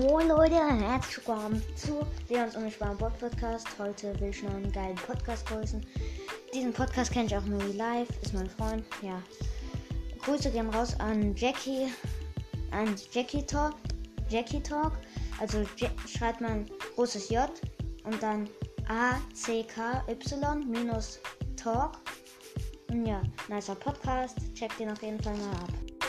Moin Leute, herzlich willkommen zu Leons Unbesparen Bot Podcast. Heute will ich noch einen geilen Podcast grüßen. Diesen Podcast kenne ich auch nur live, ist mein Freund. Ja. Grüße gehen raus an Jackie, an Jackie Talk, Jackie Talk. Also J schreibt man großes J und dann A C K Y minus Talk. Und ja, nicer Podcast. Checkt den auf jeden Fall mal ab.